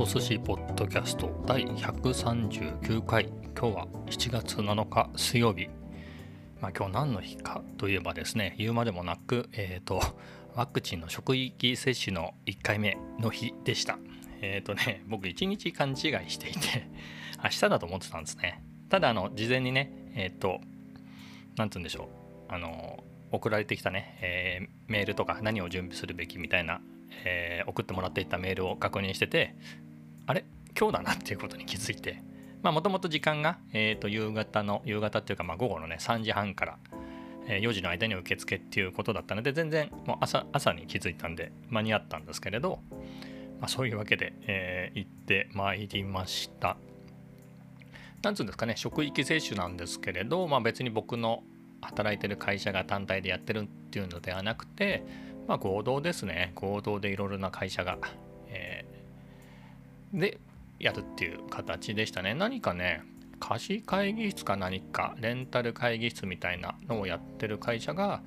と寿司ポッドキャスト第139回。今日は7月7日水曜日。まあ今日何の日かといえばですね言うまでもなくえっ、ー、とワクチンの職域接種の1回目の日でした。えっ、ー、とね僕1日勘違いしていて 明日だと思ってたんですね。ただあの事前にねえっ、ー、と何て言うんでしょう。あの送られてきたね、えー、メールとか何を準備するべきみたいな、えー、送ってもらっていたメールを確認しててあれ？今日だなっていうことに気づいて。もともと時間が、えー、と夕方の夕方っていうかまあ午後のね3時半から、え、4時の間に受付っていうことだったので全然もう朝朝に気づいたんで間に合ったんですけれど、まあ、そういうわけで、えー、行ってまいりました。なんつうんですかね職域接種なんですけれど、まあ、別に僕の働いてる会社が単体でやってるっていうのではなくて、まあ、合同ですね。合同でいろいろな会社が、でやるっていう形でしたね何かね貸し会議室か何かレンタル会議室みたいなのをやってる会社が、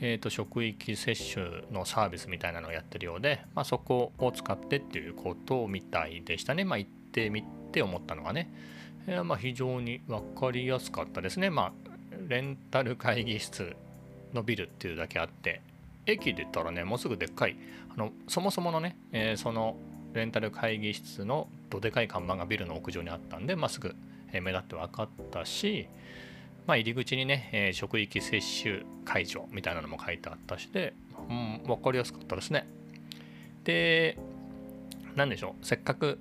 えーと、職域接種のサービスみたいなのをやってるようで、まあ、そこを使ってっていうことみたいでしたね。まあ、行ってみて思ったのはね、えー、まあ非常に分かりやすかったですね。まあレンタル会議室のビルっていうだけあって駅で言ったらねもうすぐでっかいあのそもそものね、えー、そのレンタル会議室のどでかい看板がビルの屋上にあったんで、まあ、すぐ目立って分かったし、まあ、入り口にね、えー、職域接種会場みたいなのも書いてあったしで、うん、分かりやすかったですね。で、何でしょう、せっかく、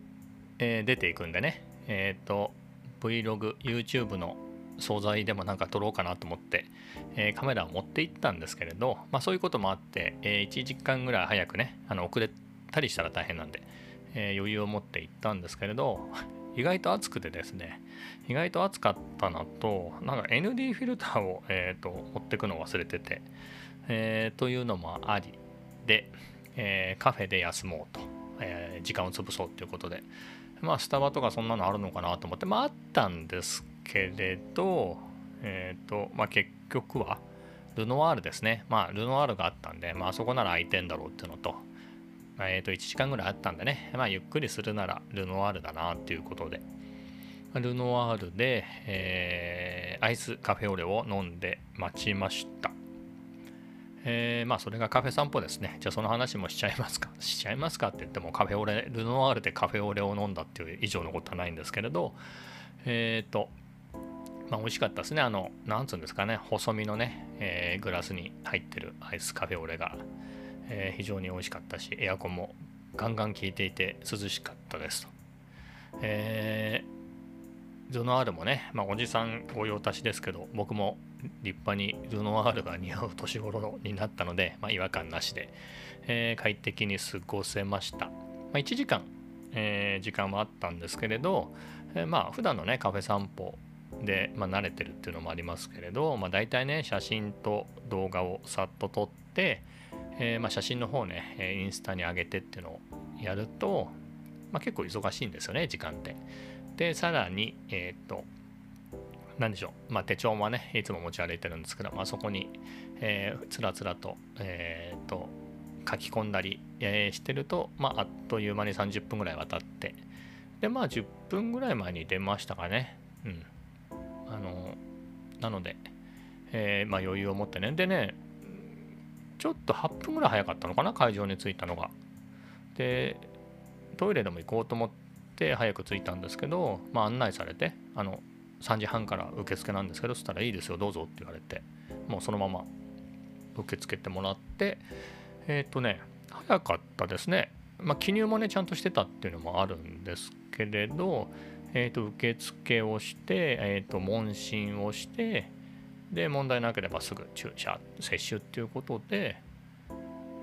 えー、出ていくんでね、えっ、ー、と、Vlog、YouTube の惣菜でもなんか撮ろうかなと思って、えー、カメラを持って行ったんですけれど、まあ、そういうこともあって、えー、1時間ぐらい早くねあの遅れたりしたら大変なんで、えー、余裕を持って行ったんですけれど 意外と暑くてですね意外と暑かったのとなんか ND フィルターを、えーと、持ってくのを忘れてて、えー、というのもありで、えカフェで休もうと、え時間を潰そうということでまあスタバとかそんなのあるのかなと思ってまああったんですけれど、えっ、ー、と、まあ、結局は、ルノワールですね。まあ、ルノワールがあったんで、まあ、そこなら空いてんだろうっていうのと、えっ、ー、と、1時間ぐらいあったんでね、まあ、ゆっくりするならルノワールだなっていうことで、ルノワールで、えー、アイスカフェオレを飲んで待ちました。えー、まあそれがカフェ散歩ですね。じゃあその話もしちゃいますか？しちゃいますかって言ってもカフェオレ、ルノワールでカフェオレを飲んだっていう以上のことはないんですけれど、えっ、ー、と、まあ、美味しかったですね。あの、なんつうんですかね、細身のね、えー、グラスに入ってるアイスカフェオレが、えー、非常に美味しかったし、エアコンもガンガン効いていて涼しかったですと。えー、ルノワールもね、まあ、おじさん御用達ですけど、僕も立派にルノワールが似合う年頃になったので、まあ、違和感なしで、えー、快適に過ごせました。まあ、1時間、えー、時間もあったんですけれど、えー、まあ普段のねカフェ散歩で、まあ、慣れてるっていうのもありますけれど、まあ、大体ね写真と動画をさっと撮って、えー、まあ、写真の方ねインスタに上げてっていうのをやると、まあ、結構忙しいんですよね時間って。でさらにえっ、ー、と何でしょう、まあ、手帳もねいつも持ち歩いてるんですけど、まあ、そこに、えー、つらつらと,、えーと、書き込んだり、えー、してると、まあ、あっという間に30分ぐらい渡って。でまあ10分ぐらい前に出ましたかね。うん。あのなので、えー、まあ、余裕を持ってね。でねちょっと8分ぐらい早かったのかな会場に着いたのが。でトイレでも行こうと思って早く着いたんですけど、まあ、案内されてあの3時半から受付なんですけどそしたらいいですよどうぞって言われてもうそのまま受け付けてもらってえっ、ー、とね早かったですね。まあ記入もねちゃんとしてたっていうのもあるんですけれどえーと、受付をして、えーと、問診をしてで問題なければすぐ注射接種っていうことで、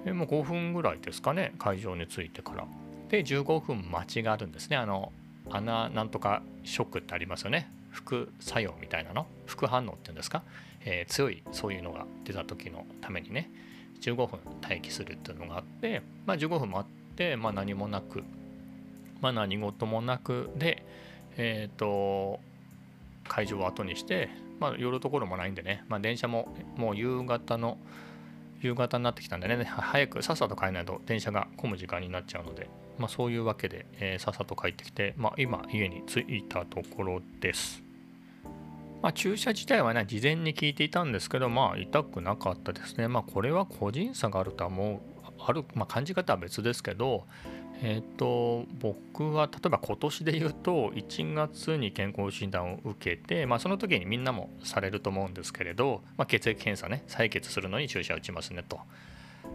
え、もう5分ぐらいですかね会場に着いてから。で15分待ちがあるんですね。あの穴なんとかショックってありますよね。副作用みたいなの？副反応っていうんですか、えー、強いそういうのが出た時のためにね。15分待機するっていうのがあって、まあ、15分待って、まあ、何もなく、まあ、何事もなくで、えっ、ー、と会場を後にして、まあ、寄るところもないんでね、まあ、電車ももう夕方の夕方になってきたんでね早くさっさと帰らないと電車が混む時間になっちゃうので、まあ、そういうわけで、えー、さっさと帰ってきて、まあ、今家に着いたところです。まあ、注射自体はね、事前に聞いていたんですけど、まあ、痛くなかったですね。まあ、これは個人差があるとは思う、ある、まあ、感じ方は別ですけど、えっ、ー、と、僕は例えば今年で言うと、1月に健康診断を受けて、まあ、その時にみんなもされると思うんですけれど、まあ、血液検査ね、採血するのに注射打ちますねと。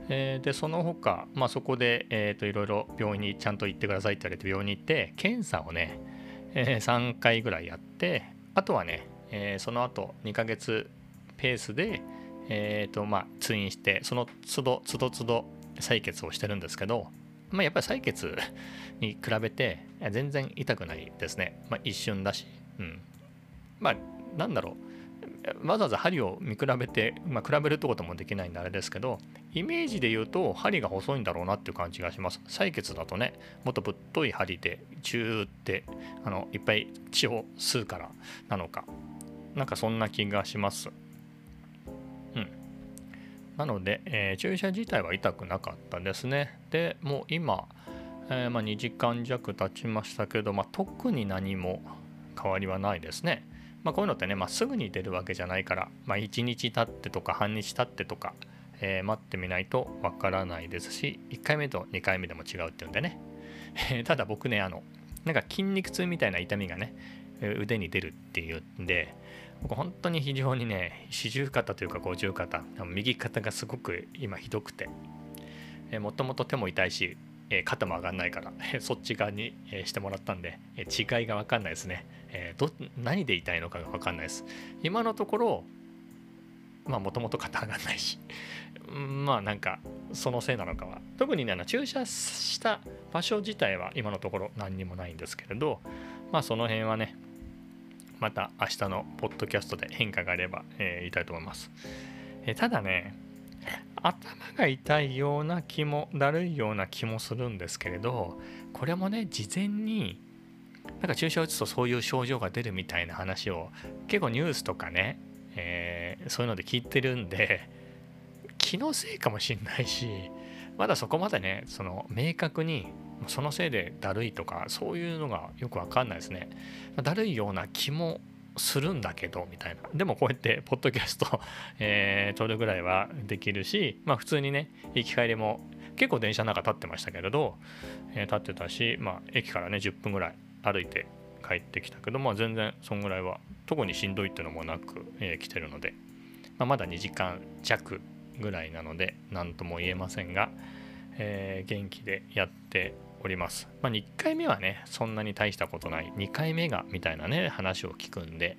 えー、でその他、まあ、そこで、えーと、いろいろ病院にちゃんと行ってくださいって言われて病院に行って検査をね、えー、3回ぐらいやってあとはねえー、その後2ヶ月ペースで、えーとまあ、通院してその都度都度都度採血をしてるんですけど、まあ、やっぱり採血に比べて全然痛くないですね、まあ、一瞬だし、うん、まあなんだろう。わざわざ針を見比べて、まあ、比べるってこともできないんであれですけどイメージで言うと針が細いんだろうなっていう感じがします。採血だとねもっとぶっとい針でチューってあのいっぱい血を吸うからなのか。なんかそんな気がします。なので、えー、注射自体は痛くなかったですね。で、もう今、えー、まあ、2時間弱経ちましたけど、まあ、特に何も変わりはないですね。まあ、こういうのってね、まあ、すぐに出るわけじゃないから、まあ、1日経ってとか半日経ってとか、えー、待ってみないとわからないですし、1回目と2回目でも違うっていうんでね。ただ僕ね、あの、なんか筋肉痛みたいな痛みがね、腕に出るっていうんで、僕本当に非常にね、四十肩というか五十肩、右肩がすごく今ひどくて、もともと手も痛いし、え肩も上がんないから、そっち側に、えしてもらったんで、え違いが分かんないですね、えど。何で痛いのかが分かんないです。今のところ、まあもともと肩上がんないし、まあなんかそのせいなのかは、特にね、注射した場所自体は今のところ何にもないんですけれど、まあその辺はね、また明日のポッドキャストで変化があれば、えー、言いたいと思います。えー、ただね、頭が痛いような気も、だるいような気もするんですけれど、これもね、事前に、なんか注射を打つとそういう症状が出るみたいな話を結構ニュースとかね、えー、そういうので聞いてるんで、気のせいかもしんないし、まだそこまでね、その明確にそのせいでだるいとかそういうのがよくわかんないですね。だるいような気もするんだけどみたいな。でもこうやってポッドキャスト、えー、撮るぐらいはできるし、まあ普通にね、行き帰りも結構電車の中立ってましたけれど、えー、立ってたし、まあ駅からね10分ぐらい歩いて帰ってきたけど、まあ全然そんぐらいは特にしんどいっていうのもなく、えー、来てるので、まあ、まだ2時間弱ぐらいなので何とも言えませんが、えー、元気でやっております。まあ、1回目はね、そんなに大したことない。2回目がみたいなね、話を聞くんで、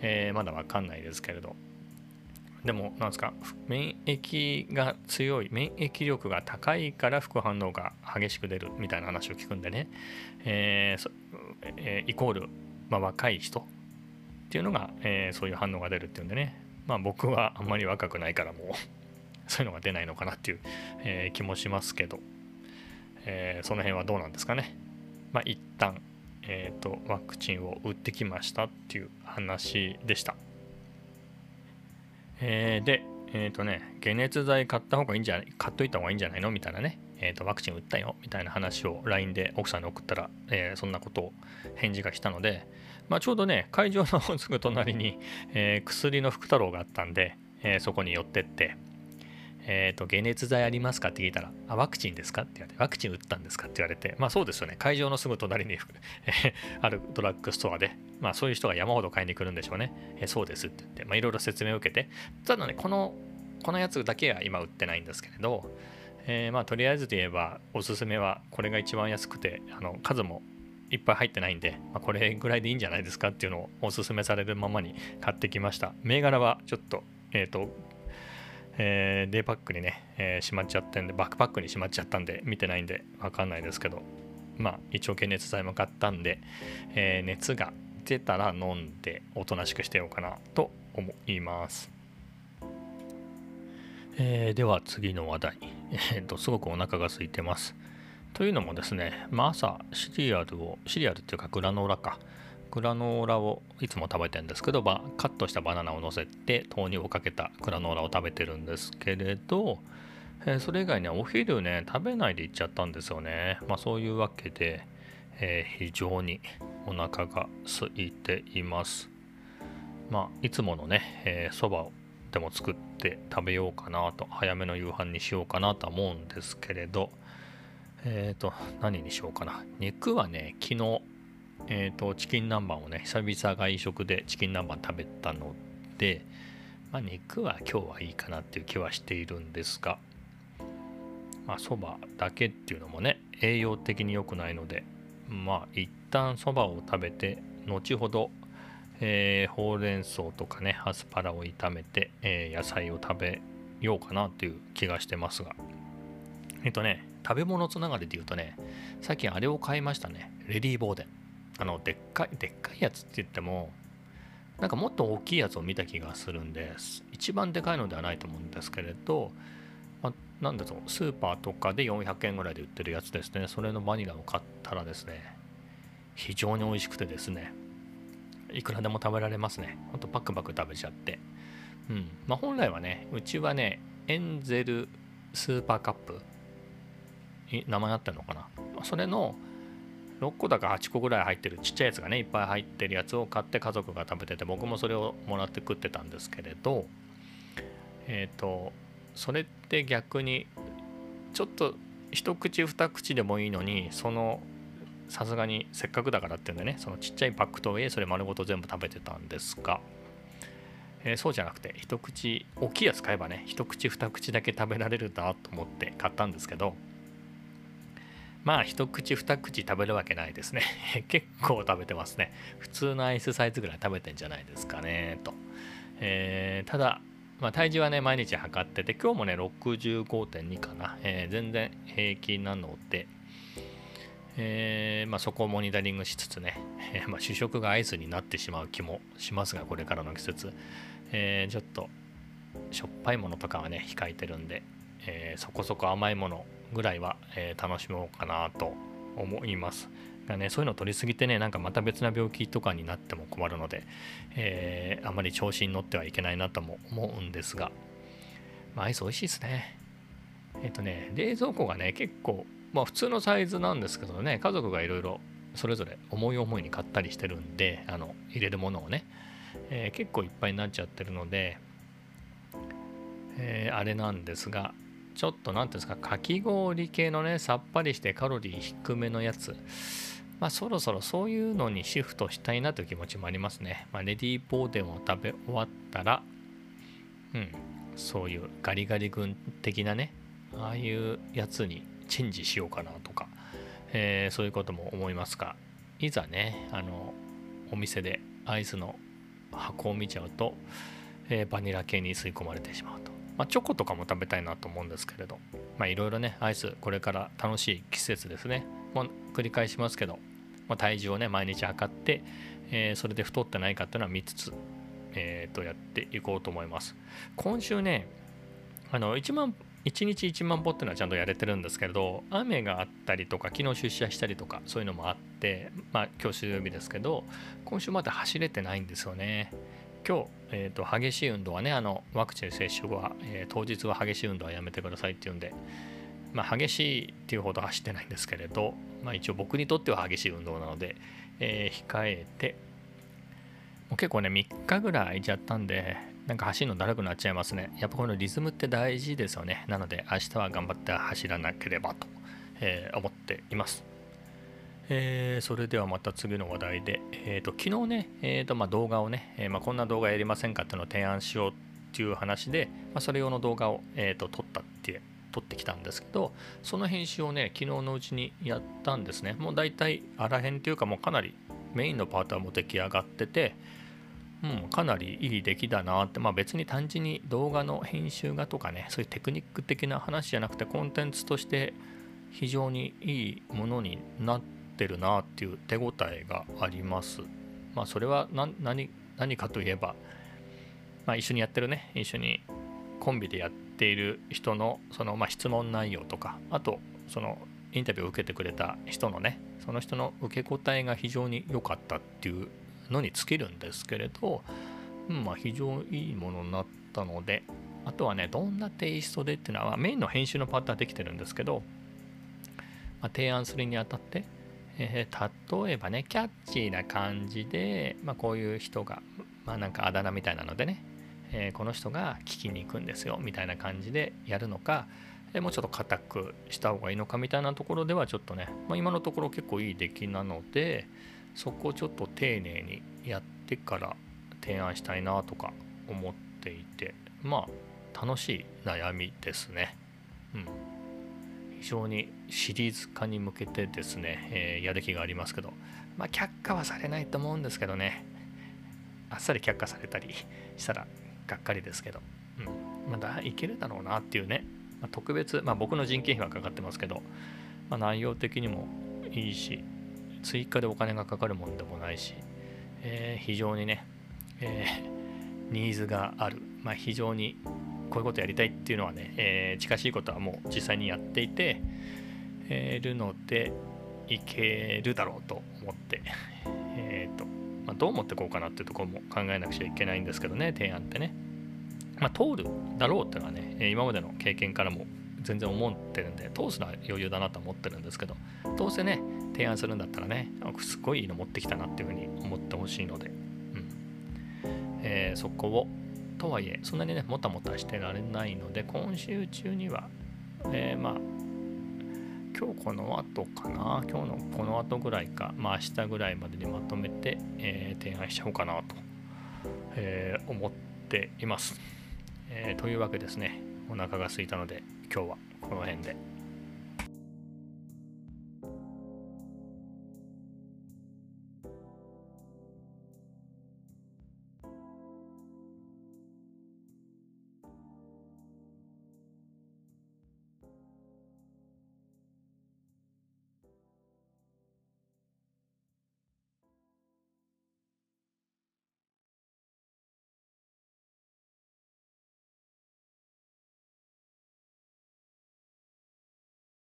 えー、まだわかんないですけれど。でも、なんですか、免疫が強い、免疫力が高いから副反応が激しく出るみたいな話を聞くんでね、えーえー、イコール、まあ、若い人っていうのが、えー、そういう反応が出るっていうんでね、まあ僕はあんまり若くないからもうそういうのが出ないのかなっていう、えー、気もしますけど、えー、その辺はどうなんですかね。まあ、一旦、えーと、ワクチンを打ってきましたっていう話でした。えー、で、えっ、ー、とね、解熱剤買った方がいいんじゃない、買っといた方がいいんじゃないのみたいなね、えっ、ー、と、ワクチン打ったよみたいな話を LINE で奥さんに送ったら、えー、そんなことを返事が来たので、まあ、ちょうどね、会場のすぐ隣に、え薬の福太郎があったんで、えそこに寄ってって、えっ、ー、と、解熱剤ありますかって聞いたら、あ、ワクチンですかって言われて、ワクチン打ったんですかって言われて、まあそうですよね。会場のすぐ隣に あるドラッグストアで、まあそういう人が山ほど買いに来るんでしょうね。えー、そうですって言って、まあいろいろ説明を受けて、ただね、この、このやつだけは今売ってないんですけれど、えー、まあとりあえずで言えば、おすすめはこれが一番安くて、あの、数もいっぱい入ってないんで、まあ、これぐらいでいいんじゃないですかっていうのをおすすめされるままに買ってきました。銘柄はちょっと、えっ、ー、と、えー、デイパックにね、えー、しまっちゃってんで、バックパックにしまっちゃったんで、見てないんで、わかんないですけど、まあ、一応解熱剤も買ったんで、えー、熱が出たら飲んで、おとなしくしてようかなと思います。えー、では次の話題、えーと。すごくお腹が空いてます。というのもですね、まあ、朝シリアルを、シリアルっていうかグラノーラか、グラノーラをいつも食べてるんですけどカットしたバナナを乗せて豆乳をかけたグラノーラを食べてるんですけれど、えー、それ以外ね、お昼ね、食べないで行っちゃったんですよね。まあそういうわけで、えー、非常にお腹が空いています。まあ、いつものね、そ、え、ば、をでも作って食べようかなと、早めの夕飯にしようかなと思うんですけれど、えっ、ー、と、何にしようかな。肉はね、昨日、えっ、ー、と、チキン南蛮をね、久々外食でチキン南蛮食べたので、まあ、肉は今日はいいかなっていう気はしているんですが、まあ、そばだけっていうのもね、栄養的に良くないので、まあ、一旦そばを食べて、後ほど、えー、ほうれん草とかね、アスパラを炒めて、えー、野菜を食べようかなっていう気がしてますが、えっとね、食べ物つながりで言うとね、最近あれを買いましたね。レディーボーデン。あの、でっかい、でっかいやつって言っても、なんかもっと大きいやつを見た気がするんです、一番でかいのではないと思うんですけれど、まあ、なんだろう、スーパーとかで400円ぐらいで売ってるやつですね。それのバニラを買ったらですね、非常に美味しくてですね、いくらでも食べられますね。ほんとパクパク食べちゃって。うん。まあ本来はね、うちはね、エンゼルスーパーカップ名前あってるのかなそれの6個だか8個ぐらい入ってるちっちゃいやつがねいっぱい入ってるやつを買って家族が食べてて僕もそれをもらって食ってたんですけれどえっ、ー、とそれって逆にちょっと一口二口でもいいのにそのさすがにせっかくだからっていうんでねそのちっちゃいパックとはいえそれ丸ごと全部食べてたんですが、えー、そうじゃなくて一口大きいやつ買えばね一口二口だけ食べられるなと思って買ったんですけどまあ一口二口食べるわけないですね。結構食べてますね。普通のアイスサイズぐらい食べてんじゃないですかねと、えー、ただ、まあ、体重はね毎日測ってて今日もね65.2かな、えー、全然平気なので。えー、まあ、そこをモニタリングしつつね、えー、まあ、主食がアイスになってしまう気もしますがこれからの季節、えちょっとしょっぱいものとかはね控えてるんで、えそこそこ甘いものぐらいは、えー、楽しもうかなと思います。ね、そういうのを取りすぎてね、なんかまた別な病気とかになっても困るので、えー、あまり調子に乗ってはいけないなとも思うんですが、まあ、アイス美味しいですね。えっ、ー、とね、冷蔵庫がね、結構、まあ普通のサイズなんですけどね、家族がいろいろそれぞれ思い思いに買ったりしてるんで、あの入れるものをね、えー、結構いっぱいになっちゃってるので、えー、あれなんですが、ちょっと何ていうんですかかき氷系のねさっぱりしてカロリー低めのやつ。まあそろそろそういうのにシフトしたいなという気持ちもありますね、まあ、レディーボーデンを食べ終わったらうんそういうガリガリ君的なねああいうやつにチェンジしようかなとか、えー、そういうことも思いますがいざねあのお店でアイスの箱を見ちゃうと、えー、バニラ系に吸い込まれてしまうと。まあ、チョコとかも食べたいなと思うんですけれど、まあ、いろいろね、アイス、これから楽しい季節ですね。もう繰り返しますけど、まあ、体重をね、毎日測って、えー、それで太ってないかっていうのは見つつ、えー、とやっていこうと思います。今週ね、あの、1万、1日1万歩っていうのはちゃんとやれてるんですけれど、雨があったりとか、昨日出社したりとか、そういうのもあって、まあ、今日水曜日ですけど、今週まだ走れてないんですよね。今日、えーと、激しい運動はねあのワクチン接種後は、えー、当日は激しい運動はやめてくださいっていうんで、まあ、激しいっていうほど走ってないんですけれど、まあ、一応僕にとっては激しい運動なので、えー、控えてもう結構ね3日ぐらい空いちゃったんでなんか走るのだるくなっちゃいますね。やっぱこのリズムって大事ですよね。なので明日は頑張って走らなければと、えー、思っています。えー、それではまた次の話題で、えーと、昨日ね、えーとまあ、動画をね、えー、まあ、こんな動画やりませんかっていうのを提案しようっていう話で、まあ、それ用の動画を、えーと、撮ったって撮ってきたんですけどその編集をね昨日のうちにやったんですね。もう大体あらへんっていうかもうかなりメインのパートはもう出来上がっててうん、かなりいい出来だなって、まあ、別に単純に動画の編集がとかねそういうテクニック的な話じゃなくてコンテンツとして非常にいいものになってってるなっていう手応えがあります。まあそれは何何かといえば、まあ、一緒にやってるね一緒にコンビでやっている人のそのまあ質問内容とかあとそのインタビューを受けてくれた人のねその人の受け答えが非常に良かったっていうのに尽きるんですけれど、うん、まあ非常にいいものになったのであとはねどんなテイストでっていうのはメインの編集のパートはできてるんですけど、まあ、提案するにあたって、えー、例えばねキャッチーな感じで、まあ、こういう人が、まあ、なんかあだ名みたいなのでね、えー、この人が聞きに行くんですよみたいな感じでやるのか、えー、もうちょっと硬くした方がいいのかみたいなところではちょっとね、まあ、今のところ結構いい出来なのでそこをちょっと丁寧にやってから提案したいなとか思っていてまあ楽しい悩みですね。うん、非常にシリーズ化に向けてですね、えー、やる気がありますけど、まあ、却下はされないと思うんですけどね、あっさり却下されたりしたらがっかりですけど、うん、まだいけるだろうなっていうね、まあ、特別、まあ、僕の人件費はかかってますけど、まあ、内容的にもいいし、追加でお金がかかるもんでもないし、えー、非常にね、えー、ニーズがある、まあ、非常にこういうことやりたいっていうのはね、えー、近しいことはもう実際にやっていて、えー、るのでいけるだろうと思って、えーとまあ、どう持ってこうかなっていうところも考えなくちゃいけないんですけどね提案ってね、まあ、通るだろうっていうのはね今までの経験からも全然思ってるんで通すのは余裕だなと思ってるんですけどどうせね提案するんだったらねすっごいいいの持ってきたなっていうふうに思ってほしいので、うん。えー、そこをとはいえそんなにねもたもたしてられないので今週中には、えー、まあ今日この後かな今日のこの後ぐらいかまあ明日ぐらいまでにまとめて、えー、提案しちゃおうかなと、えー、思っています、えー、というわけですねお腹が空いたので今日はこの辺で。